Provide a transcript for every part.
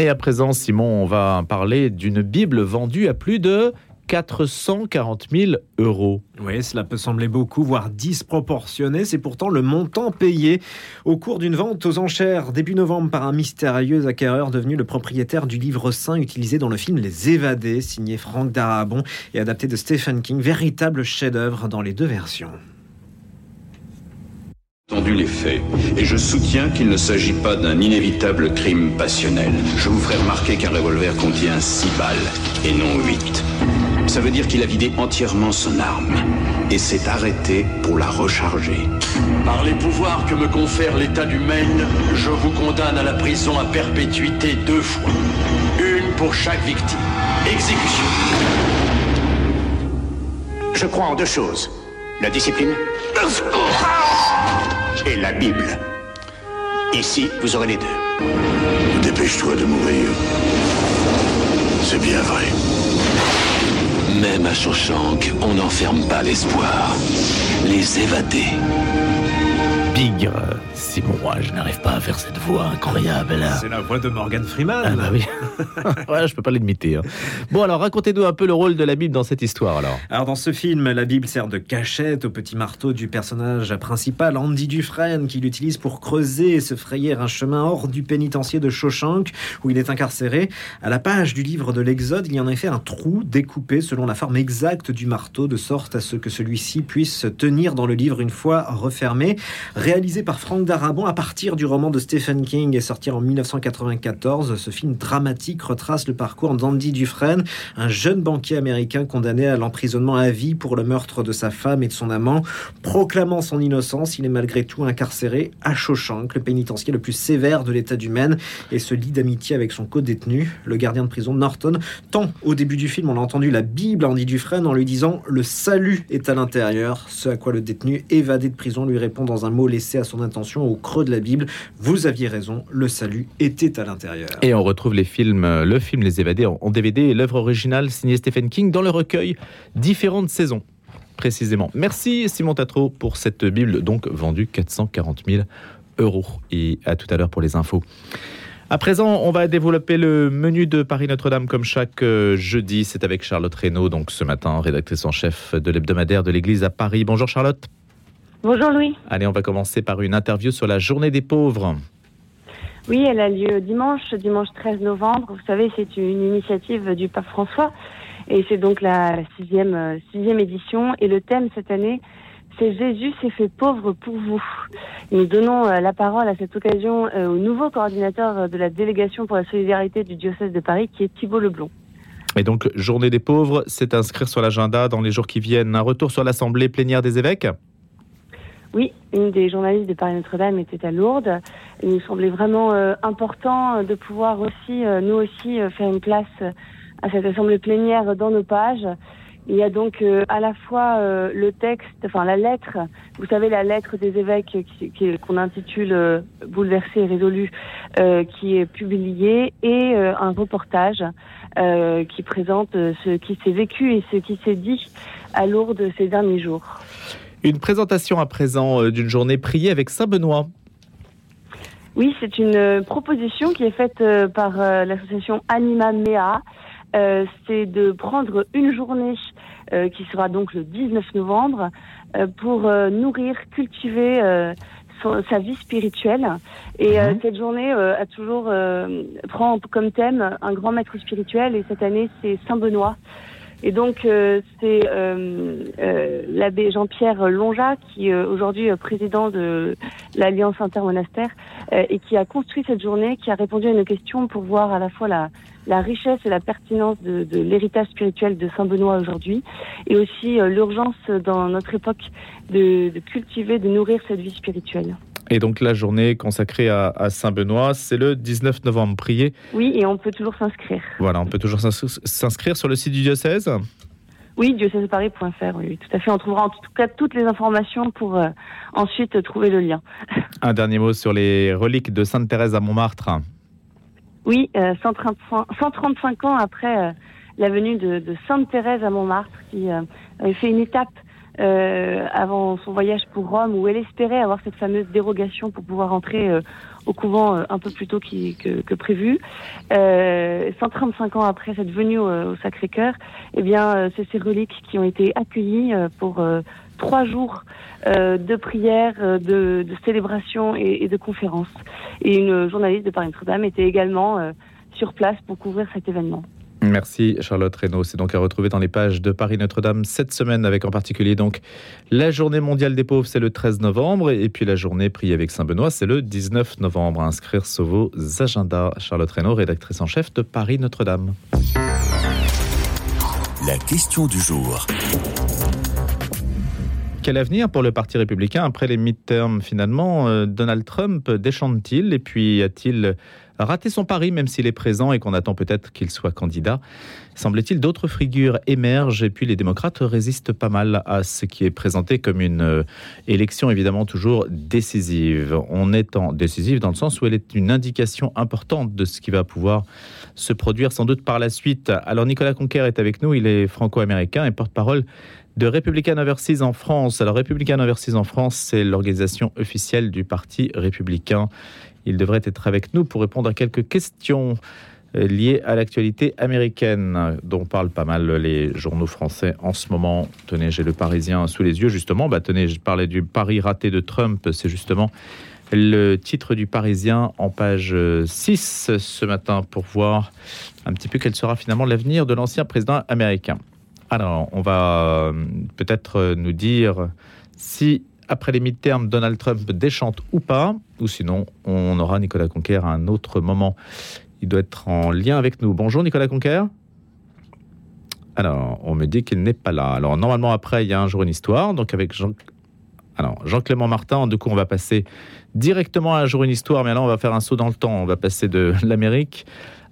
Et à présent, Simon, on va parler d'une Bible vendue à plus de 440 000 euros. Oui, cela peut sembler beaucoup, voire disproportionné. C'est pourtant le montant payé au cours d'une vente aux enchères début novembre par un mystérieux acquéreur devenu le propriétaire du livre saint utilisé dans le film Les Évadés, signé Franck Darabon et adapté de Stephen King. Véritable chef-d'œuvre dans les deux versions entendu les faits, et je soutiens qu'il ne s'agit pas d'un inévitable crime passionnel. Je vous ferai remarquer qu'un revolver contient 6 balles et non 8. Ça veut dire qu'il a vidé entièrement son arme et s'est arrêté pour la recharger. Par les pouvoirs que me confère l'État du Maine, je vous condamne à la prison à perpétuité deux fois. Une pour chaque victime. Exécution. Je crois en deux choses. La discipline et la Bible. Ici, vous aurez les deux. Dépêche-toi de mourir. C'est bien vrai. Même à Shawshank, on n'enferme pas l'espoir. Les évadés. Bigre. Simon, moi, je n'arrive pas à faire cette voix incroyable là. C'est la voix de Morgan Freeman. Ah bah oui. ouais, je peux pas l'imiter. Hein. Bon, alors racontez-nous un peu le rôle de la Bible dans cette histoire alors. Alors dans ce film, la Bible sert de cachette au petit marteau du personnage principal, Andy Dufresne, qui l'utilise pour creuser et se frayer un chemin hors du pénitencier de Shawshank, où il est incarcéré. À la page du livre de l'Exode, il y en a en effet un trou découpé selon la forme exacte du marteau, de sorte à ce que celui-ci puisse tenir dans le livre une fois refermé. Réalisé par Frank Darabont à partir du roman de Stephen King et sorti en 1994, ce film dramatique retrace le parcours d'Andy Dufresne, un jeune banquier américain condamné à l'emprisonnement à vie pour le meurtre de sa femme et de son amant. Proclamant son innocence, il est malgré tout incarcéré à Shawshank, le pénitencier le plus sévère de l'État du Maine, et se lie d'amitié avec son co-détenu, le gardien de prison Norton. Tant au début du film, on a entendu la Bible à Andy Dufresne en lui disant Le salut est à l'intérieur, ce à quoi le détenu évadé de prison lui répond dans un mot laissé à son intention au creux de la Bible. Vous aviez raison, le salut était à l'intérieur. Et on retrouve les films, euh, le film Les Évadés en DVD et l'œuvre originale signée Stephen King dans le recueil Différentes saisons. Précisément. Merci Simon Tatro pour cette Bible, donc vendue 440 000 euros. Et à tout à l'heure pour les infos. À présent, on va développer le menu de Paris Notre-Dame comme chaque euh, jeudi. C'est avec Charlotte Reynaud, donc ce matin, rédactrice en chef de l'hebdomadaire de l'Église à Paris. Bonjour Charlotte. Bonjour Louis. Allez, on va commencer par une interview sur la journée des pauvres. Oui, elle a lieu dimanche, dimanche 13 novembre. Vous savez, c'est une initiative du pape François et c'est donc la, sixième, euh, sixième édition. Et le thème cette année, c'est Jésus s'est fait pauvre pour vous. nous donnons euh, la parole à cette occasion euh, au nouveau coordinateur de la délégation pour la solidarité du diocèse de Paris, qui est Thibault Leblon. Et donc, journée des pauvres, c'est inscrire sur l'agenda dans les jours qui viennent un retour sur l'assemblée plénière des évêques? Oui, une des journalistes de Paris Notre-Dame était à Lourdes. Il nous semblait vraiment euh, important de pouvoir aussi, euh, nous aussi, euh, faire une place à cette assemblée plénière dans nos pages. Il y a donc à la fois le texte, enfin la lettre, vous savez la lettre des évêques qu'on intitule Bouleversé et résolu, qui est publiée, et un reportage qui présente ce qui s'est vécu et ce qui s'est dit à Lourdes ces derniers jours. Une présentation à présent euh, d'une journée priée avec Saint-Benoît. Oui, c'est une euh, proposition qui est faite euh, par l'association Anima Mea. c'est de prendre une journée qui sera donc le 19 novembre pour nourrir, cultiver sa vie spirituelle. Et mhm. cette journée a toujours prend comme thème un grand maître spirituel. Et cette année, c'est Saint Benoît. Et donc, euh, c'est euh, euh, l'abbé Jean-Pierre Lonja, qui est aujourd'hui président de l'Alliance intermonastère, et qui a construit cette journée, qui a répondu à une question pour voir à la fois la, richesse et la pertinence de, l'héritage spirituel de Saint-Benoît aujourd'hui, et aussi l'urgence dans notre époque de cultiver, de nourrir cette vie spirituelle. Et donc la journée consacrée à, Saint-Benoît, c'est le 19 novembre. Priez. Oui, et on peut toujours s'inscrire. Voilà, on peut toujours s'inscrire sur le site du diocèse? Oui, diocèseparis.fr, oui, tout à fait. On trouvera en tout cas toutes les informations pour euh, ensuite trouver le lien. Un dernier mot sur les reliques de Sainte Thérèse à Montmartre. Oui, 135, euh, 135 ans après euh, la venue de, Sainte Thérèse à Montmartre, qui avait fait une étape euh, avant son voyage pour Rome, où elle espérait avoir cette fameuse dérogation pour pouvoir entrer euh, au couvent euh, un peu plus tôt qui, que, que, prévu. 135 ans après cette venue au, Sacré-Cœur, eh bien, c'est ces reliques qui ont été accueillies pour trois jours de prières, de, de célébrations et, et, de conférences. Et une journaliste de Paris-Notre-Dame était également sur place pour couvrir cet événement. Merci Charlotte Reynaud. C'est donc à retrouver dans les pages de Paris Notre-Dame cette semaine avec en particulier donc la journée mondiale des pauvres, c'est le 13 novembre et puis la journée priée avec Saint-Benoît, c'est le 19 novembre. À inscrire sur vos agendas. Charlotte Reynaud, rédactrice en chef de Paris Notre-Dame. La question du jour. Quel avenir pour le Parti républicain après les midterms finalement euh, Donald Trump déchante-t-il et puis a-t-il raté son pari même s'il est présent et qu'on attend peut-être qu'il soit candidat Semble-t-il d'autres figures émergent et puis les démocrates résistent pas mal à ce qui est présenté comme une euh, élection évidemment toujours décisive. On est en décisive dans le sens où elle est une indication importante de ce qui va pouvoir se produire sans doute par la suite. Alors Nicolas Conquer est avec nous, il est franco-américain et porte-parole de Republican Overseas en France. Alors, Republican Overseas en France, c'est l'organisation officielle du Parti républicain. Il devrait être avec nous pour répondre à quelques questions euh, liées à l'actualité américaine, dont parlent pas mal les journaux français en ce moment. Tenez, j'ai le Parisien sous les yeux, justement. Bah, tenez, je parlais du pari raté de Trump. C'est justement le titre du Parisien en page 6 ce matin pour voir un petit peu quel sera finalement l'avenir de l'ancien président américain. Alors, on va euh, peut-être euh, nous dire si après les mi-termes, Donald Trump déchante ou pas, ou sinon on aura Nicolas Conquer à un autre moment. Il doit être en lien avec nous. Bonjour Nicolas Conquer. Alors, on me dit qu'il n'est pas là. Alors, normalement, après, il y a un jour une histoire. Donc, avec Jean... Alors, Jean-Clément Martin, du coup, on va passer directement à un jour une histoire. Mais là, on va faire un saut dans le temps. On va passer de l'Amérique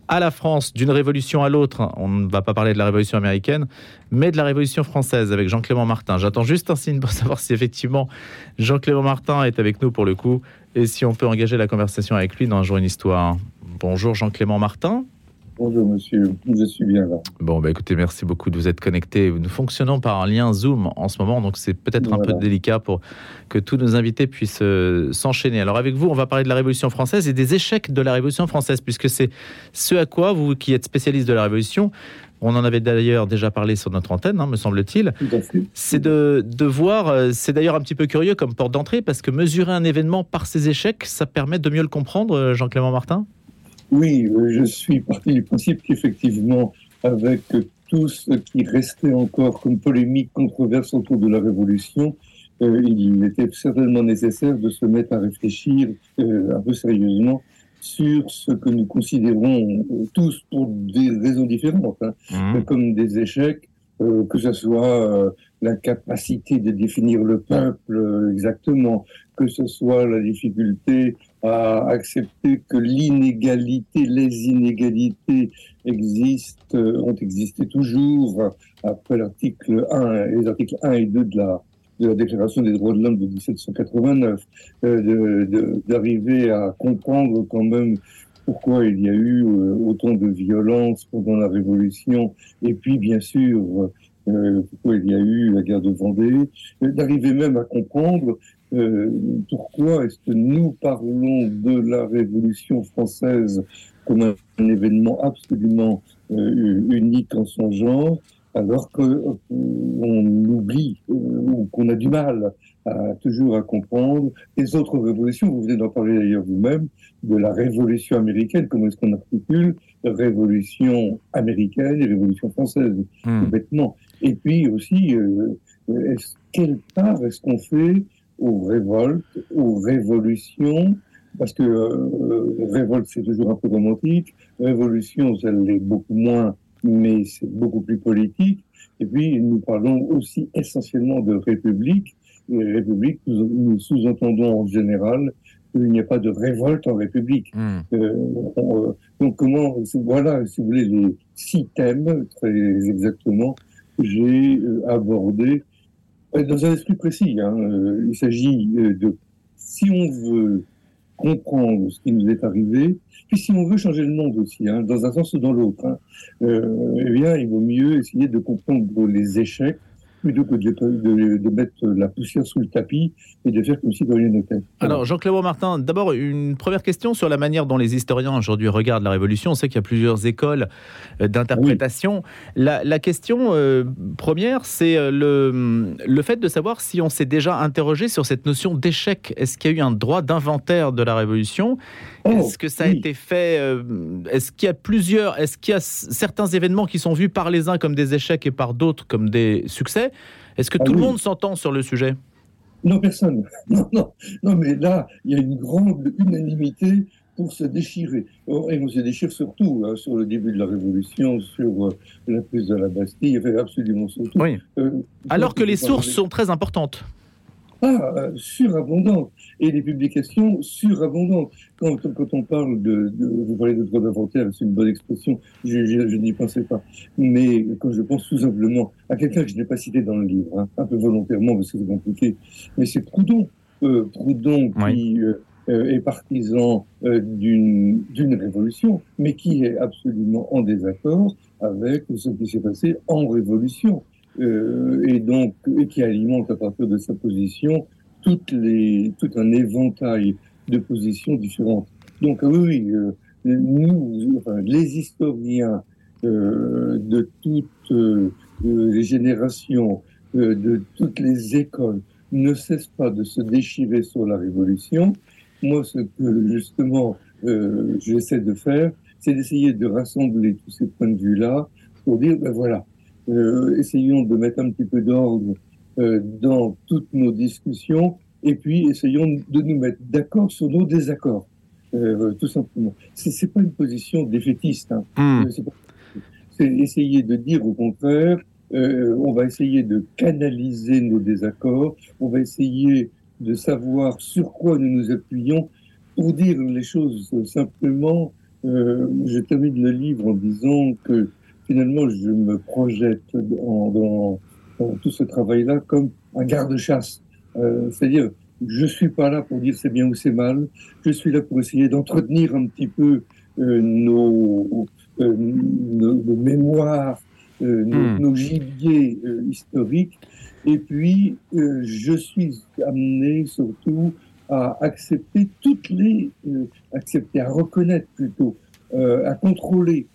à la France, d'une révolution à l'autre. On ne va pas parler de la révolution américaine, mais de la révolution française avec Jean-Clément Martin. J'attends juste un signe pour savoir si effectivement Jean-Clément Martin est avec nous pour le coup et si on peut engager la conversation avec lui dans un jour une histoire. Bonjour Jean-Clément Martin. Bonjour monsieur, je suis bien là. Bon, bah écoutez, merci beaucoup de vous être connecté. Nous fonctionnons par un lien Zoom en ce moment, donc c'est peut-être un peu délicat pour que tous nos invités puissent euh, s'enchaîner. Alors avec vous, on va parler de la Révolution française et des échecs de la Révolution française, puisque c'est ce à quoi vous, qui êtes spécialiste de la Révolution, on en avait d'ailleurs déjà parlé sur notre antenne, hein, me semble-t-il. C'est de, de, voir, euh, c'est d'ailleurs un petit peu curieux comme porte d'entrée, parce que mesurer un événement par ses échecs, ça permet de mieux le comprendre, euh, Jean-Clément Martin? Oui, euh, je suis parti du principe qu'effectivement, avec tout ce qui restait encore comme polémique, controverse autour de la Révolution, euh, il était certainement nécessaire de se mettre à réfléchir euh, un peu sérieusement sur ce que nous considérons tous pour des raisons différentes, hein, mmh. comme des échecs, que ce soit l'incapacité de définir le peuple exactement, que ce soit la difficulté à accepter que l'inégalité, les inégalités existent, euh, ont existé toujours après l'article 1, les articles 1 et 2 de la, de la Déclaration des droits de l'homme de 1789, euh, d'arriver à comprendre quand même pourquoi il y a eu euh, autant de violence pendant la Révolution, et puis bien sûr euh, pourquoi il y a eu la guerre de Vendée, d'arriver même à comprendre euh, pourquoi est-ce que nous parlons de la Révolution française comme un, événement absolument euh, unique en son genre, alors qu'on oublie ou qu'on a du mal à, toujours à comprendre les autres révolutions? Vous venez d'en parler d'ailleurs vous-même de la révolution américaine. Comment est-ce qu'on articule révolution américaine et révolution française? Mmh. Complètement. Et puis aussi, euh, quelle part est-ce qu'on fait aux révoltes, aux révolutions Parce que euh, révolte, c'est toujours un peu romantique. Révolution, ça l'est beaucoup moins, mais c'est beaucoup plus politique. Et puis, nous parlons aussi essentiellement de république. Et république, nous sous-entendons en général qu'il n'y a pas de révolte en République. Hmm. Euh, euh, donc comment, voilà, si vous voulez, les six thèmes, très exactement, j'ai euh, abordé dans un esprit précis. Hein, euh, il s'agit de, si on veut comprendre ce qui nous est arrivé, puis si on veut changer le monde aussi, hein, dans un sens ou dans l'autre, hein, eh bien, il vaut mieux essayer de comprendre les échecs plutôt que de, mettre la poussière sous le tapis et de faire comme si de rien n'était. Alors, Jean-Claude Martin, d'abord, une première question sur la manière dont les historiens aujourd'hui regardent la Révolution. On sait qu'il y a plusieurs écoles euh, d'interprétation. La, question euh, première, c'est euh, le, le fait de savoir si on s'est déjà interrogé sur cette notion d'échec. Est-ce qu'il y a eu un droit d'inventaire de la Révolution? Oh, Est-ce que ça a été fait Est-ce qu'il y a plusieurs Est-ce qu'il y a certains événements qui sont vus par les uns comme des échecs et par d'autres comme des succès? Est-ce que ah tout le monde s'entend sur le sujet? Non, personne. Non, non, non, mais là, il y a une grande unanimité pour se déchirer. Et on se déchire surtout hein, sur le début de la Révolution, sur euh, la prise de la Bastille, absolument surtout. Oui. Euh, Alors que les sources sont très importantes. Ah, euh, surabondante. Et les publications surabondantes. Quand, quand on parle de, Vous parlez de droit d'inventaire, c'est une bonne expression, je, je, n'y pensais pas. Mais quand je pense tout simplement à quelqu'un que je n'ai pas cité dans le livre, hein, un peu volontairement parce que c'est compliqué, mais c'est Proudhon. Euh, Proudhon qui euh, est partisan d'une révolution, mais qui est absolument en désaccord avec ce qui s'est passé en révolution. Euh, et donc et qui alimente à partir de sa position tout un éventail de positions différentes. Donc oui, euh, nous, les historiens euh, de toutes euh, les générations, de toutes les écoles, ne cessent pas de se déchirer sur la Révolution. Moi, ce que justement j'essaie de faire, c'est d'essayer de rassembler tous ces points de vue-là pour dire, ben voilà, essayons de mettre un petit peu d'ordre dans toutes nos discussions et puis essayons de nous mettre d'accord sur nos désaccords, euh, tout simplement. C'est, c'est pas une position défaitiste. Hein. Hmm. C'est, essayer de dire au contraire, on va essayer de canaliser nos désaccords, on va essayer de savoir sur quoi nous nous appuyons pour dire les choses simplement. je termine le livre en disant que finalement, je me projette dans, tout ce travail-là comme un garde-chasse. Euh, c'est-à-dire, je suis pas là pour dire c'est bien ou c'est mal. Je suis là pour essayer d'entretenir un petit peu euh, nos, euh, nos, mémoires, hmm. nos, gibiers historiques. Et puis, je suis amené surtout à accepter toutes les, accepter, à reconnaître plutôt, à contrôler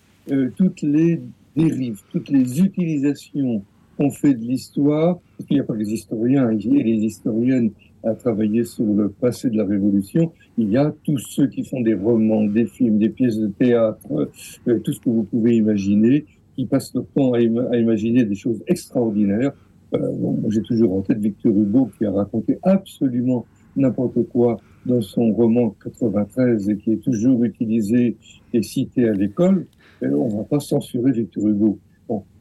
toutes les dérives, toutes les utilisations qu'on fait de l'histoire, qu'il n'y a pas les historiens et les historiennes à travailler sur le passé de la Révolution, il y a tous ceux qui font des romans, des films, des pièces de théâtre, euh, tout ce que vous pouvez imaginer, qui passent leur temps à, imaginer des choses extraordinaires. Euh, J'ai toujours en tête Victor Hugo qui a raconté absolument n'importe quoi dans son roman 93 et qui est toujours utilisé et cité à l'école. Euh, on ne va pas censurer Victor Hugo.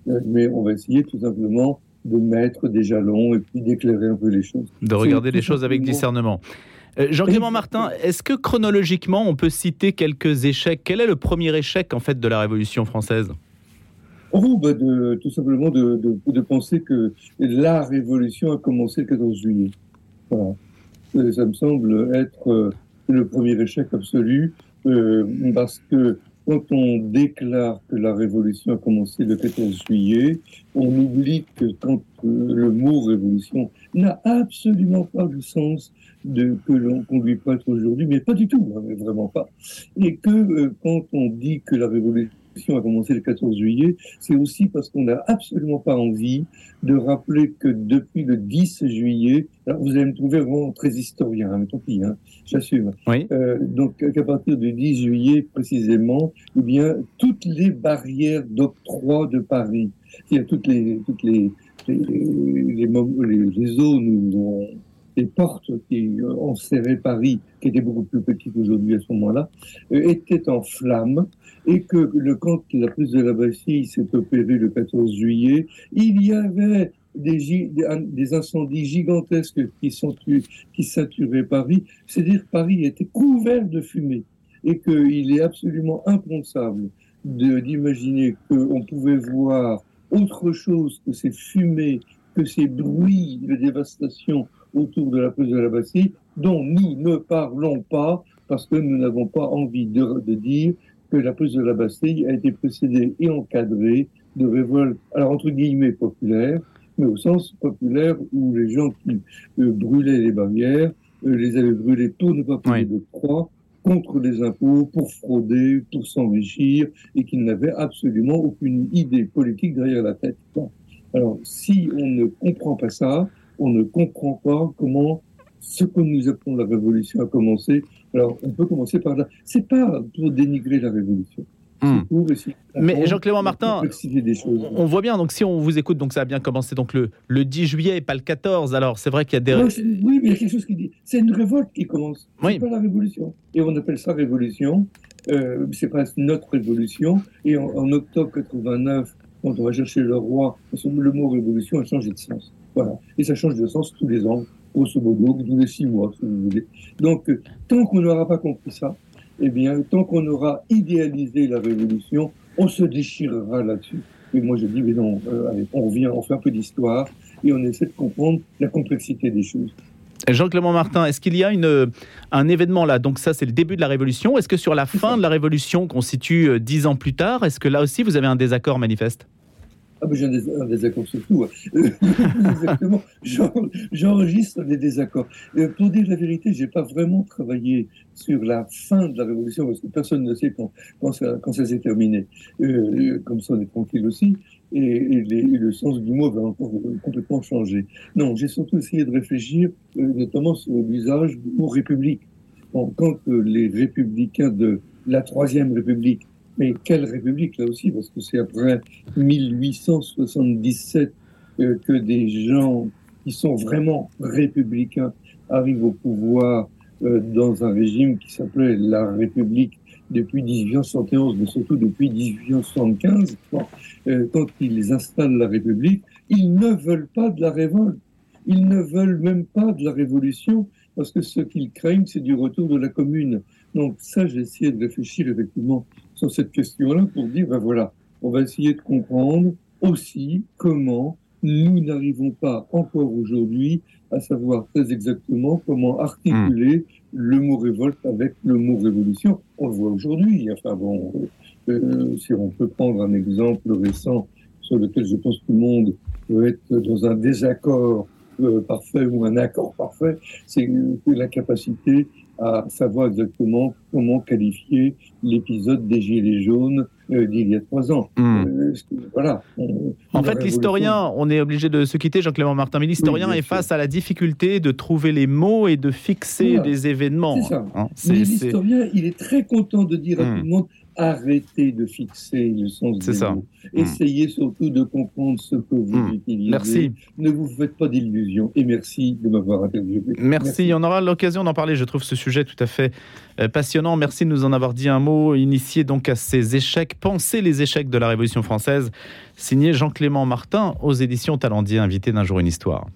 Euh, mais on va essayer tout simplement de mettre des jalons et puis d'éclairer un peu les choses. De regarder les choses avec discernement. Euh, Jean-Clément Martin, est-ce que chronologiquement on peut citer quelques échecs? Quel est le premier échec en fait de la Révolution française? Oh, bah de, Tout simplement de, de, penser que la Révolution a commencé le 14 juillet. Voilà. Ça me semble être le premier échec absolu parce que quand on déclare que la révolution a commencé le 14 juillet, on oublie que quand euh, le mot révolution n'a absolument pas le sens de, que l'on conduit pas aujourd'hui, mais pas du tout, hein, vraiment pas. Et que euh, quand on dit que la révolution a commencé le 14 juillet, c'est aussi parce qu'on n'a absolument pas envie de rappeler que depuis le 10 juillet, alors vous allez me trouver vraiment très historien, hein, mais tant pis, hein, j'assume. Euh, donc qu'à partir du 10 juillet précisément, eh bien toutes les barrières d'octroi de Paris, c'est-à-dire toutes les toutes les les, les, les zones où les portes qui enserraient Paris, qui étaient beaucoup plus petites aujourd'hui à ce moment-là, euh, étaient en flammes et que le, quand la prise de la Bastille s'est opérée le 14 juillet, il y avait des, incendies gigantesques qui, qui saturaient Paris. C'est-à-dire Paris était couvert de fumée et qu'il est absolument impensable d'imaginer qu'on pouvait voir autre chose que ces fumées, que ces bruits de dévastation autour de la prise de la Bastille, dont nous ne parlons pas parce que nous n'avons pas envie de, de dire que la prise de la Bastille a été précédée et encadrée de révoltes, alors entre guillemets populaires, mais au sens populaire où les gens qui euh, brûlaient les barrières euh, les avaient brûlées pour ne pas payer de croix contre les impôts, pour frauder, pour s'enrichir, et qu'ils n'avaient absolument aucune idée politique derrière la tête. Alors, si on ne comprend pas ça, on ne comprend pas comment ce que nous appelons la révolution a commencé. Alors, on peut commencer par là. C'est pas pour dénigrer la révolution. Hmm. Mais Jean-Clément Martin, on voit bien, donc si on vous écoute, donc ça a bien commencé donc le, le 10 juillet et pas le 14, alors c'est vrai qu'il y a des... oui, mais il y a quelque chose qui dit, c'est une révolte qui commence, c'est pas la révolution. Et on appelle ça révolution, euh, c'est pas notre révolution, et en, octobre 89, quand on va chercher le roi, le mot révolution a changé de sens. Voilà. Et ça change de sens tous les ans, grosso modo, tous les six mois, si vous voulez. Donc, euh, tant qu'on n'aura pas compris ça, eh bien, tant qu'on aura idéalisé la révolution, on se déchirera là-dessus. Et moi, je dis, mais non, euh, allez, on revient, on fait un peu d'histoire et on essaie de comprendre la complexité des choses. Jean-Clément Martin, est-ce qu'il y a une, un événement là? Donc ça, c'est le début de la Révolution. Est-ce que sur la fin de la Révolution, qu'on situe euh, dix ans plus tard, est-ce que là aussi, vous avez un désaccord manifeste? Ah ben j'ai un, désaccord sur tout. Hein. Exactement. J'enregistre des désaccords. pour dire la vérité, j'ai pas vraiment travaillé sur la fin de la révolution parce que personne ne sait quand, ça s'est terminé. Euh, comme ça, on est tranquille aussi. Et, le sens du mot va encore complètement changer. Non, j'ai surtout essayé de réfléchir, euh, notamment sur l'usage du mot république. quand les républicains de la Troisième République mais quelle République là aussi Parce que c'est après 1877 euh, que des gens qui sont vraiment républicains arrivent au pouvoir euh, dans un régime qui s'appelait la République depuis 1871, mais surtout depuis 1875. Euh, quand ils installent la République, ils ne veulent pas de la révolte. Ils ne veulent même pas de la révolution, parce que ce qu'ils craignent, c'est du retour de la commune. Donc ça, j'ai essayé de réfléchir effectivement sur cette question-là pour dire, ben voilà, on va essayer de comprendre aussi comment nous n'arrivons pas encore aujourd'hui à savoir très exactement comment articuler hmm. le mot révolte avec le mot révolution. On le voit aujourd'hui. Enfin bon, euh, euh, si on peut prendre un exemple récent sur lequel je pense que tout le monde peut être dans un désaccord euh, parfait ou un accord parfait, c'est la capacité à savoir exactement comment qualifier l'épisode des Gilets jaunes euh, d'il y a trois ans. Hmm. Euh, voilà. en fait, l'historien, on est obligé de se quitter, Jean-Clément Martin, mais l'historien est face à la difficulté de trouver les mots et de fixer des événements. C'est ça. Hein, l'historien, il est très content de dire à hmm. tout le monde arrêtez de fixer le sens des ça. mots. Hmm. Essayez surtout de comprendre ce que vous hmm. utilisez. Merci. Ne vous faites pas d'illusions. Et merci de m'avoir interviewé. Merci. On aura l'occasion d'en parler. Je trouve ce sujet tout à fait euh, passionnant. Merci de nous en avoir dit un mot. Initié donc à ces échecs. Pensez les échecs de la Révolution française. Signé Jean-Clément Martin aux éditions Talendier, invité d'un jour une histoire.